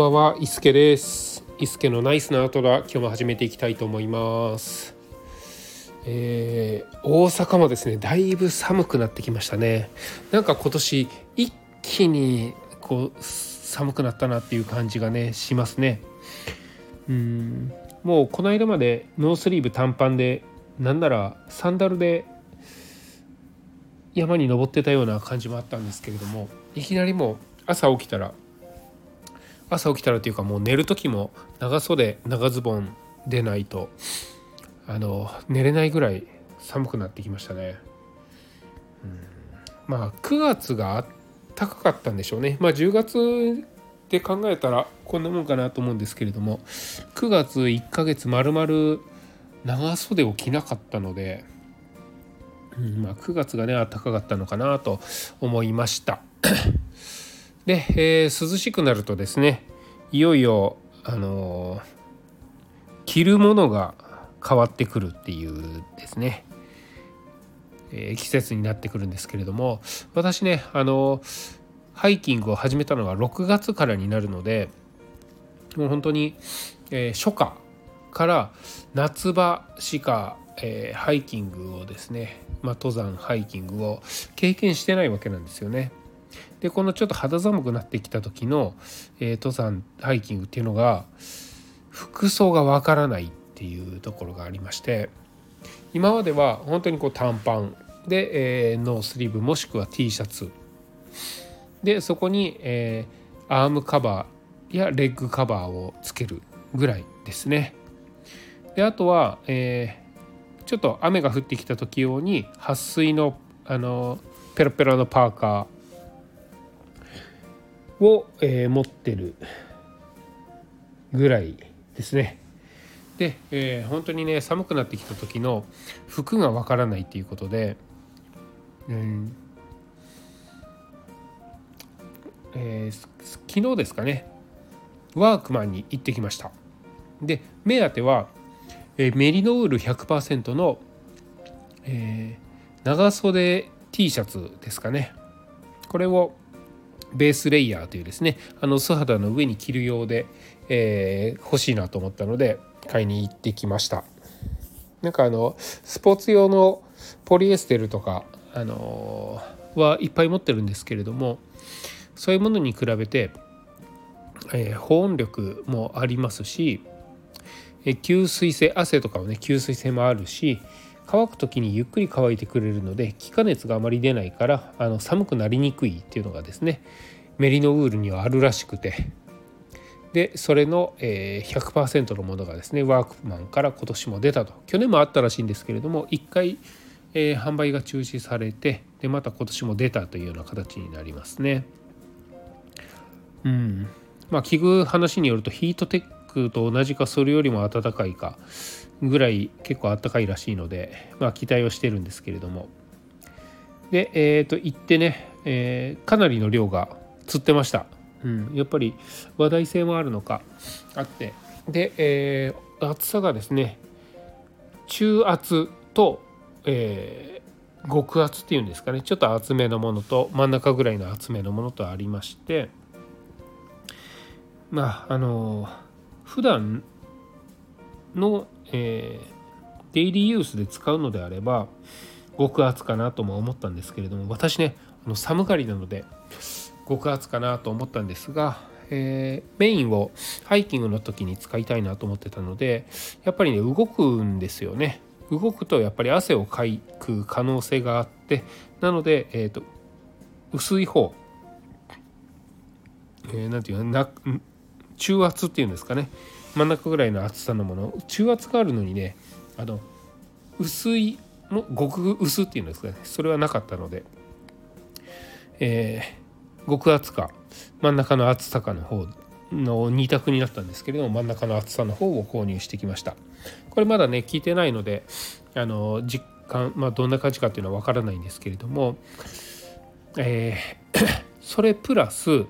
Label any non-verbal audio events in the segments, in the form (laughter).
ばんは、伊助です。伊助のナイスなアトドア、今日も始めていきたいと思います。えー、大阪もですね、だいぶ寒くなってきましたね。なんか今年一気にこう寒くなったなっていう感じがねしますね。うんもうこの間までノースリーブ短パンでなんならサンダルで山に登ってたような感じもあったんですけれどもいきなりもう朝起きたら朝起きたらというかもう寝る時も長袖長ズボンでないとあの寝れないぐらい寒くなってきましたね。うんまあ9月が高かかったんでしょうね。まあ10月で考えたらこんなもんかなと思うんですけれども9月1ヶ月まるまる長袖を着なかったので、うんまあ、9月がね暖かかったのかなと思いました。で、えー、涼しくなるとですねいよいよあのー、着るものが変わってくるっていうですね、えー、季節になってくるんですけれども私ねあのハイキングを始めたのが6月からになるのでもう本当に、え初夏から夏場しか、えハイキングをですね、まあ、登山ハイキングを経験してないわけなんですよね。でこのちょっと肌寒くなってきた時の、えー、登山ハイキングっていうのが服装がわからないっていうところがありまして今までは本当にこう短パンで、えー、ノースリーブもしくは T シャツでそこに、えー、アームカバーやレッグカバーをつけるぐらいですね。であとは、えー、ちょっと雨が降ってきた時用に撥水のあのペロペロのパーカーを、えー、持ってるぐらいですね。で、えー、本当にね寒くなってきた時の服がわからないっていうことで、うんえー、昨日ですかねワークマンに行ってきました。で目当ては、えー、メリノウール100%の、えー、長袖 T シャツですかねこれをベースレイヤーというですねあの素肌の上に着るようで、えー、欲しいなと思ったので買いに行ってきました。なんかあのスポーツ用のポリエステルとか、あのー、はいっぱい持ってるんですけれどもそういうものに比べて、えー、保温力もありますし、え吸水性汗とかもね吸水性もあるし乾く時にゆっくり乾いてくれるので気化熱があまり出ないからあの寒くなりにくいっていうのがですねメリノウールにはあるらしくて。でそれの、100%のものがですねワークマンから今年も出たと。去年もあったらしいんですけれども1回、えー、販売が中止されてでまた今年も出たというような形になりますね。うん。まあ聞く話によるとヒートテックと同じかそれよりも暖かいか。ぐらい結構あったかいらしいので、まあ、期待をしてるんですけれども。で、えー、と行ってね、えー、かなりの量が釣ってました、うん、やっぱり話題性もあるのかあって。で、えー、厚さがですね中厚と、えー、極厚っていうんですかね。ちょっと厚めのものと真ん中ぐらいの厚めのものとありまして。まああの普段のえー、デイリーユースで使うのであれば極厚かなとも思ったんですけれども私ねあの寒がりなので極厚かなと思ったんですが、えー、メインをハイキングの時に使いたいなと思ってたのでやっぱりね動くんですよね。動くとやっぱり汗をかく可能性があってなので、えーと、薄い方何、えー、て言うの中圧っていうんですかね。真ん中ぐらいの厚さのもの。中厚があるのにねあの薄いも極薄っていうんですかね。それはなかったので、えー、極厚か。真ん中の厚さかの方の2択になったんですけれども真ん中の厚さの方を購入してきました。これまだね聞いてないのであの実感、まあ、どんな感じかっていうのはわからないんですけれども、えー、(coughs) それプラス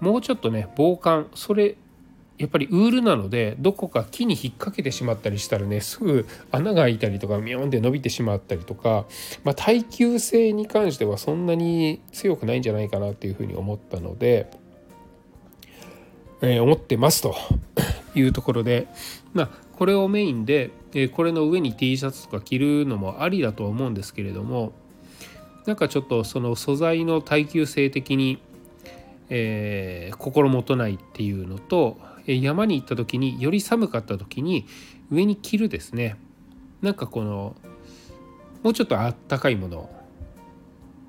もうちょっとね防寒。それやっぱりウールなのでどこか木に引っ掛けてしまったりしたらねすぐ穴が開いたりとかミョンって伸びてしまったりとか、まあ、耐久性に関してはそんなに強くないんじゃないかなっていうふうに思ったのでえー、思ってますというところで、まあ、これをメインで、えー、これの上に T シャツとか着るのもありだと思うんですけれどもなんかちょっとその素材の耐久性的に、えー、心もとないっていうのと山に行った時により寒かった時に上に着るですね。なんかこのもうちょっとあったかいもの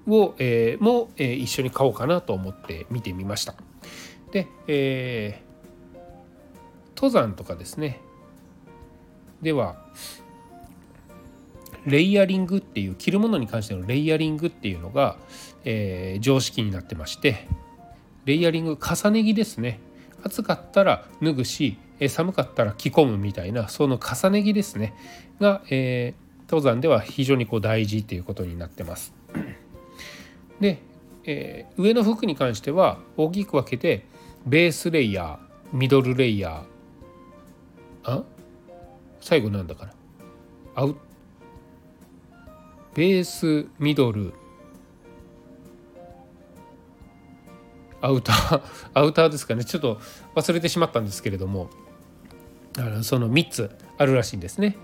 を、えー、も、えー、一緒に買おうかなと思って見てみました。で、えー、登山とかですね。ではレイヤリングっていう着るものに関してのレイヤリングっていうのが、えー、常識になってましてレイヤリング重ね着ですね。暑かったら脱ぐし、寒かったら着込むみたいなその重ね着ですねが、えー、登山では非常にこう大事っていうことになってます。で、えー、上の服に関しては大きく分けてベースレイヤーミドルレイヤーあ最後なんだからアウベースミドルアウター (laughs) アウターですかね。ちょっと忘れてしまったんですけれども。あのその3つあるらしいんですね。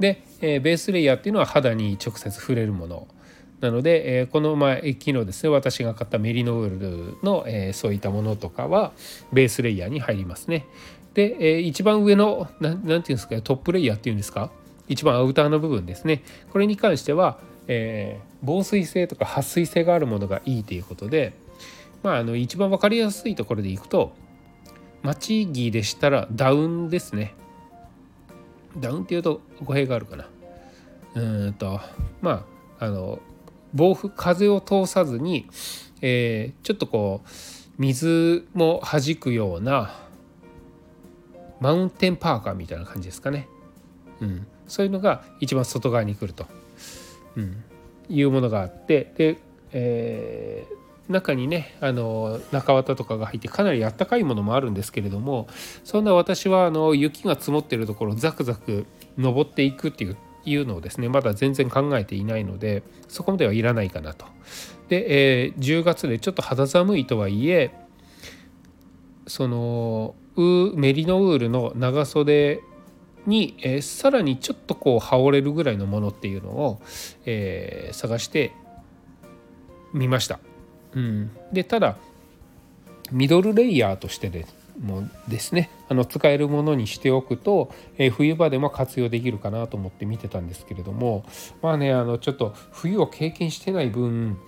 で、えー、ベースレイヤーっていうのは肌に直接触れるもの。なので、えー、この前昨日ですね私が買ったメリノールの、えー、そういったものとかはベースレイヤーに入りますね。で、えー、一番上の何て言うんですかトップレイヤーっていうんですか？一番アウターの部分ですね。これに関しては、え、防水性とか撥水性があるものがいいということでまああの一番分かりやすいところでいくと町着でしたらダウンですね。ダウンっていうと語弊があるかな。うんとまああの暴風風を通さずに、えー、ちょっとこう水も弾くようなマウンテンパーカーみたいな感じですかね。うん、そういうのが一番外側に来ると、うん、いうものがあってで、えー、中にねあの中綿とかが入ってかなりあったかいものもあるんですけれどもそんな私はあの雪が積もってるところザクザク登っていくっていういうのをですねまだ全然考えていないのでそこまではいらないかなと。で、えー、10月でちょっと肌寒いとはいえそのメリノウールの長袖に、えー、さらにちょっとこう羽織れるぐらいのものっていうのを、えー、探してみました。うん、でただミドルレイヤーとしてでもですねあの使えるものにしておくと、えー、冬場でも活用できるかなと思って見てたんですけれどもまあねあのちょっと冬を経験してない分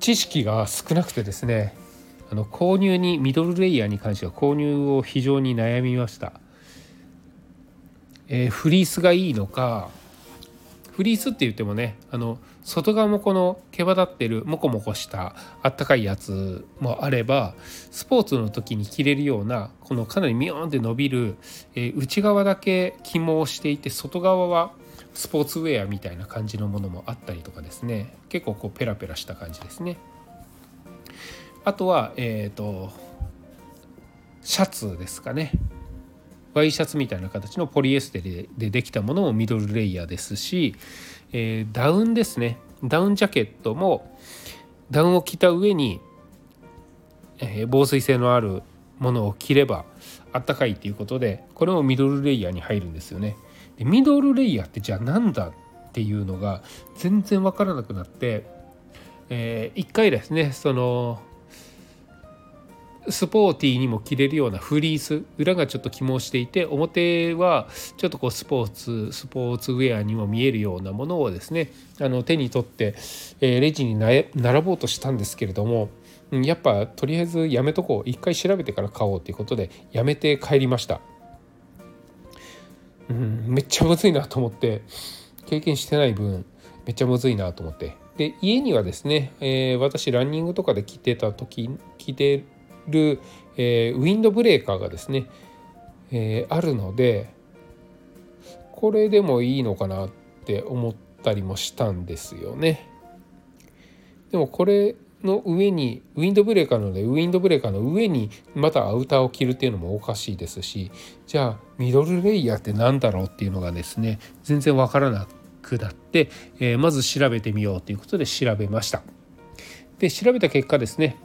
知識が少なくてですねあの購入にミドルレイヤーに関しては購入を非常に悩みました、えー、フリースがいいのかフリースって言ってもねあの外側もこの毛羽立ってるモコモコしたあったかいやつもあればスポーツの時に着れるようなこのかなりミヨーンって伸びる、え、内側だけ肝をしていて外側はスポーツウェアみたいな感じのものもあったりとかですね結構こうペラペラした感じですね。あとはえっ、ー、とシャツですかねワイシャツみたいな形のポリエステルでできたものもミドルレイヤーですし、えー、ダウンですねダウンジャケットもダウンを着た上に、えー、防水性のあるものを着ればあったかいっていうことでこれもミドルレイヤーに入るんですよね。でミドルレイヤーってじゃあ何だっていうのが全然分からなくなって、えー、一回ですねそのスポーティーにも着れるようなフリース裏がちょっと起毛していて表はちょっとこうスポーツスポーツウェアにも見えるようなものをですねあの手に取って、え、レジに並ぼうとしたんですけれどもやっぱとりあえずやめとこう一回調べてから買おうということでやめて帰りました。うん、めっちゃむずいなと思って経験してない分めっちゃむずいなと思ってで家にはですね、えー、私ランニングとかで着てた時着てる、えー、ウィンドブレーカーがですね、え、あるのでこれでもいいのかなって思ったりもしたんですよね。でもこれの上にウィンドブレーカーなのでウィンドブレーカーの上にまたアウターを着るっていうのもおかしいですしじゃあミドルレイヤーって何だろうっていうのがですね全然わからなくなって、えー、まず調べてみようということで調べました。で調べた結果ですね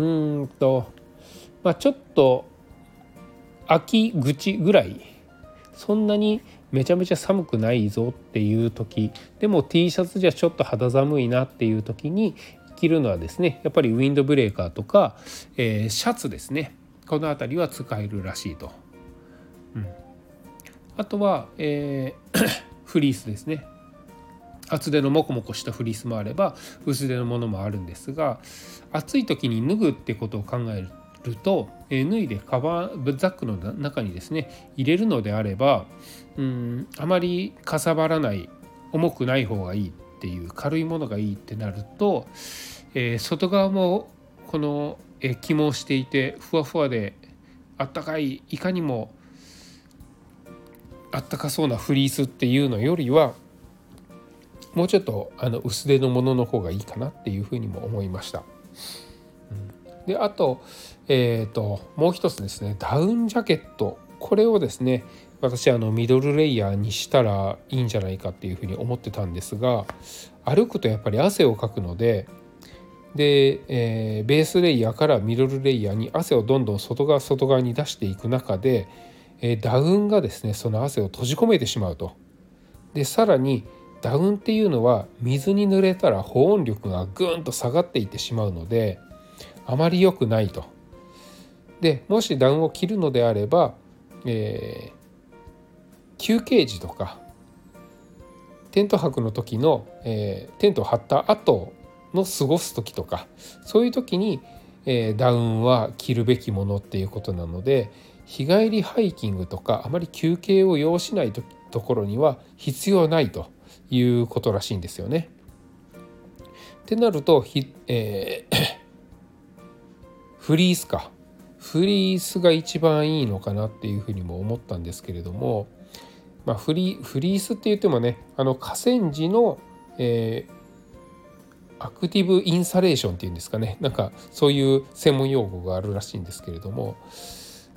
うんとまあ、ちょっと秋口ぐらいそんなにめちゃめちゃ寒くないぞっていう時でも T シャツじゃちょっと肌寒いなっていう時に着るのはですねやっぱりウィンドブレーカーとか、えー、シャツですね。この辺りは使えるらしいと。うん、あとは、えー、(coughs) フリースですね。厚手のモコモコしたフリースもあれば薄手のものもあるんですが暑い時に脱ぐってことを考えると、え脱いでカバーザックの中にですね入れるのであればうんあまりかさばらない重くない方がいいっていう軽いものがいいってなると、えー、外側もこの、えー、起毛していてふわふわであったかいいかにもあったかそうなフリースっていうのよりはもうちょっとあの薄手のものの方がいいかなっていうふうにも思いました。うん、であと,、えーと、もう一つですねダウンジャケットこれをですね私あのミドルレイヤーにしたらいいんじゃないかっていうふうに思ってたんですが歩くとやっぱり汗をかくのでで、えー、ベースレイヤーからミドルレイヤーに汗をどんどん外側外側に出していく中で、えー、ダウンがですねその汗を閉じ込めてしまうと。でさらにダウンっていうのは水に濡れたら保温力がぐんと下がっていってしまうのであまり良くないと。でもしダウンを切るのであれば、えー、休憩時とかテント泊の時の、えー、テントを張った後の過ごす時とかそういう時に、えー、ダウンは着るべきものっていうことなので日帰りハイキングとかあまり休憩を要しないところには必要ないということらしいんですよね。ってなるとえー、(coughs) フリースかフリースが一番いいのかなっていうふうにも思ったんですけれども、まあ、フリフリースって言ってもねあの河川時の、えー、アクティブインサレーションっていうんですかねなんかそういう専門用語があるらしいんですけれども、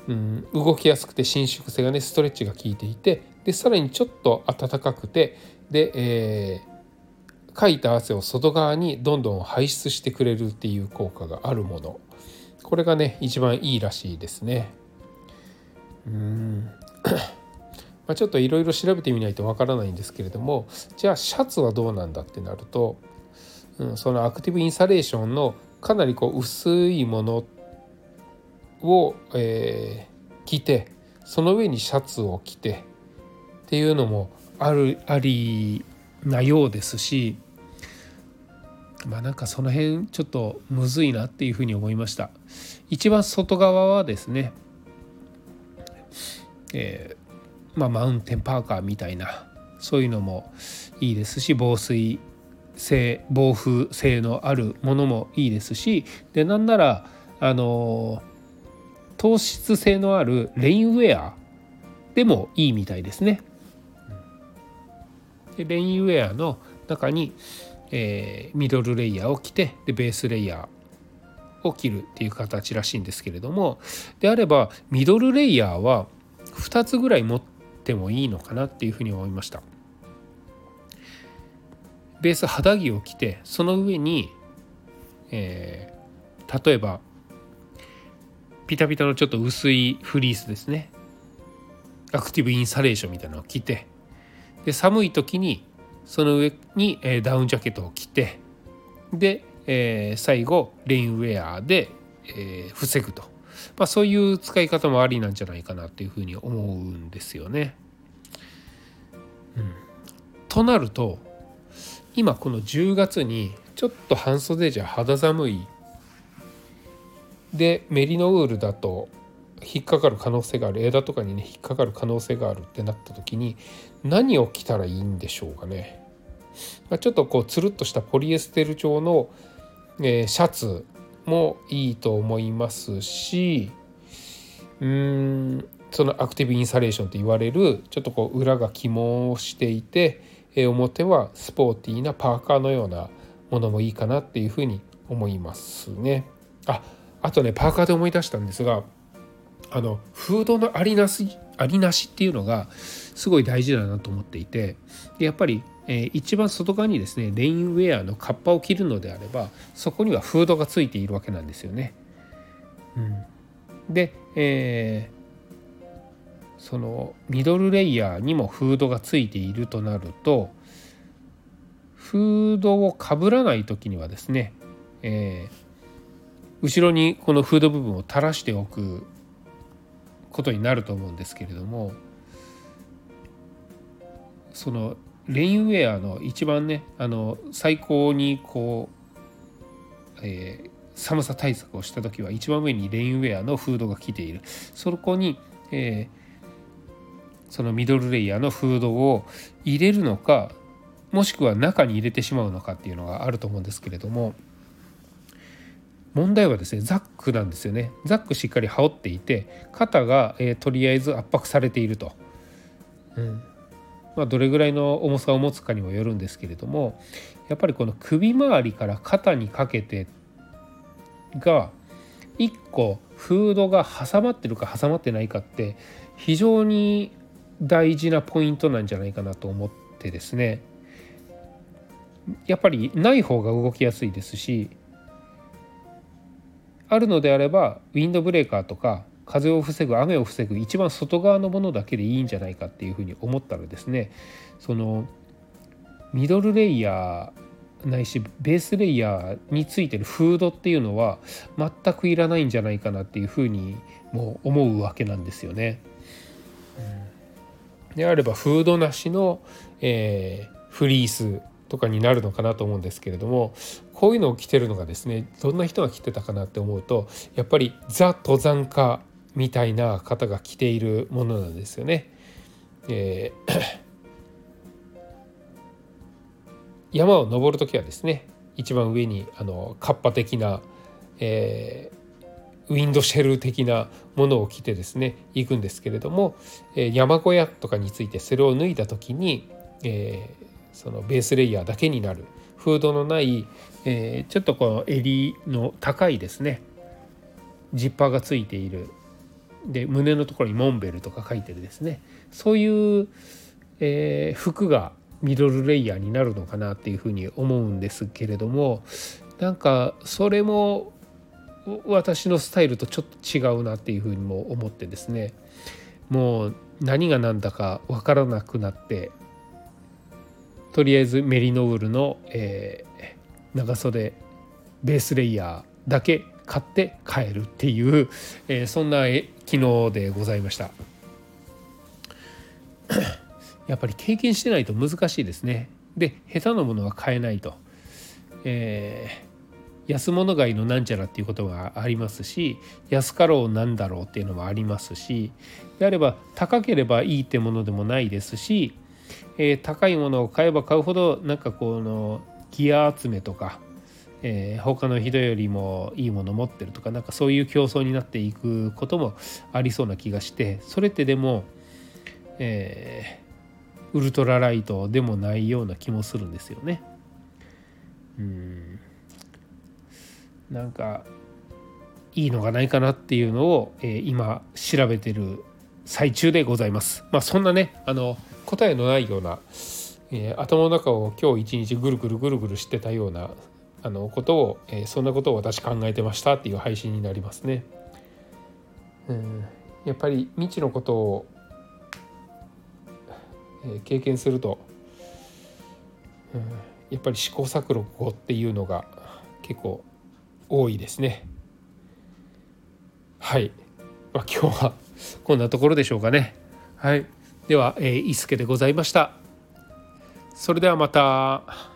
うん、動きやすくて伸縮性がねストレッチが効いていてでさらにちょっと暖かくてで、えー、かいた汗を外側にどんどん排出してくれるっていう効果があるものこれがね一番いいらしいですね。うん (clears throat) まあちょっといろいろ調べてみないとわからないんですけれどもじゃあシャツはどうなんだってなると、うん、そのアクティブインサレーションのかなりこう薄いものを、えー、着てその上にシャツを着てっていうのもあるありなようですしまあなんかその辺ちょっとむずいなっていうふうに思いました一番外側はですねえー、まあ、マウンテンパーカーみたいなそういうのもいいですし防水性防風性のあるものもいいですしでなんならあの糖質性のあるレインウェアでもいいみたいですね。でレインウェアの中に、えー、ミドルレイヤーを着てでベースレイヤーを着るっていう形らしいんですけれどもであればミドルレイヤーは2つぐらい持ってもいいのかなっていうふうに思いました。ベース肌着を着てその上に、えー、例えばピタピタのちょっと薄いフリースですねアクティブインサレーションみたいなのを着てで寒い時にその上に、えダウンジャケットを着てで、え、最後レインウェアで、え、防ぐと、まあ、そういう使い方もありなんじゃないかなっていうふうに思うんですよね。うん、となると今この10月にちょっと半袖じゃ肌寒い。でメリノウールだと引っかかる可能性がある枝とかにね引っかかる可能性があるってなった時に何を着たらいいんでしょうかね。ま、ちょっとこうつるっとしたポリエステル調の、え、シャツもいいと思いますしうーんそのアクティブインサレーションと言われるちょっとこう裏が起毛をしていて、え、表はスポーティーなパーカーのようなものもいいかなっていうふうに思いますね。ああとねパーカーで思い出したんですがあのフードのありなしありなしっていうのがすごい大事だなと思っていてやっぱり、えー、一番外側にですねレインウェアのカッパを着るのであればそこにはフードがついているわけなんですよね。うん、で、えー、そのミドルレイヤーにもフードがついているとなるとフードをかぶらない時にはですね、えー、後ろにこのフード部分を垂らしておくことになると思うんですけれどもそのレインウェアの一番ねあの最高にこう、えー、寒さ対策をした時は一番上にレインウェアのフードが来ている。そこに、えー、そのミドルレイヤーのフードを入れるのかもしくは中に入れてしまうのかっていうのがあると思うんですけれども問題はですねザックなんですよね。ザックしっかり羽織っていて肩が、えー、とりあえず圧迫されていると、うん。まあ、どれぐらいの重さを持つかにもよるんですけれどもやっぱりこの首周りから肩にかけてが1個フードが挟まってるか挟まってないかって非常に大事なポイントなんじゃないかなと思ってですね。やっぱりない方が動きやすいですしあるのであればウィンドブレーカーとか風を防ぐ雨を防ぐ一番外側のものだけでいいんじゃないかっていうふうに思ったらですねそのミドルレイヤーないしベースレイヤーについてるフードっていうのは全くいらないんじゃないかなっていうふうにもう思うわけなんですよね。であればフードなしの、えー、フリースとかになるのかなと思うんですけれどもこういうのを着てるのがですねどんな人が着てたかなって思うとやっぱりザ登山家みたいな方が着ているものなんですよね。えー、山を登る時はですね一番上にあのカッパ的な、えー、ウィンドシェル的なものを着てですね行くんですけれども、えー、山小屋とかについてそれを脱いだ時に、えー、そのベースレイヤーだけになる。フードのない、えー、ちょっとこの襟の高いですね。ジッパーがついている。で胸のところにモンベルとか書いてるですね。そういう、えー、服がミドルレイヤーになるのかなっていうふうに思うんですけれどもなんかそれも私のスタイルとちょっと違うなっていうふうにも思ってですね。もう何が何だか分からなくなってとりあえずメリノウールの、えー、長袖ベースレイヤーだけ買って帰るっていう、えー、そんな昨日でございました。(coughs) やっぱり経験してないと難しいですね。で下手なものは買えないと、えー、安物買いのなんちゃらっていうことがありますし安かろうなんだろうっていうのもありますしであれば高ければいいってものでもないですしえー、高いものを買えば買うほどなんかこのギア集めとか、えー、他の人よりもいいもの持ってるとかなんかそういう競争になっていくこともありそうな気がしてそれってでも、えー、ウルトラライトでもないような気もするんですよね。うんなんかいいのがないかなっていうのを、えー、今調べてる最中でございます。まあそんなねあの答えのないような、えー、頭の中を今日一日ぐるぐるぐるぐるしてたようなあのことを、えー、そんなことを私考えてましたっていう配信になりますね。うんやっぱり未知のことを、えー、経験すると、うん、やっぱり試行錯誤っていうのが結構多いですね。はい、まあ、今日はこんなところでしょうかね。はいでは、えー、伊助でございました。それではまた。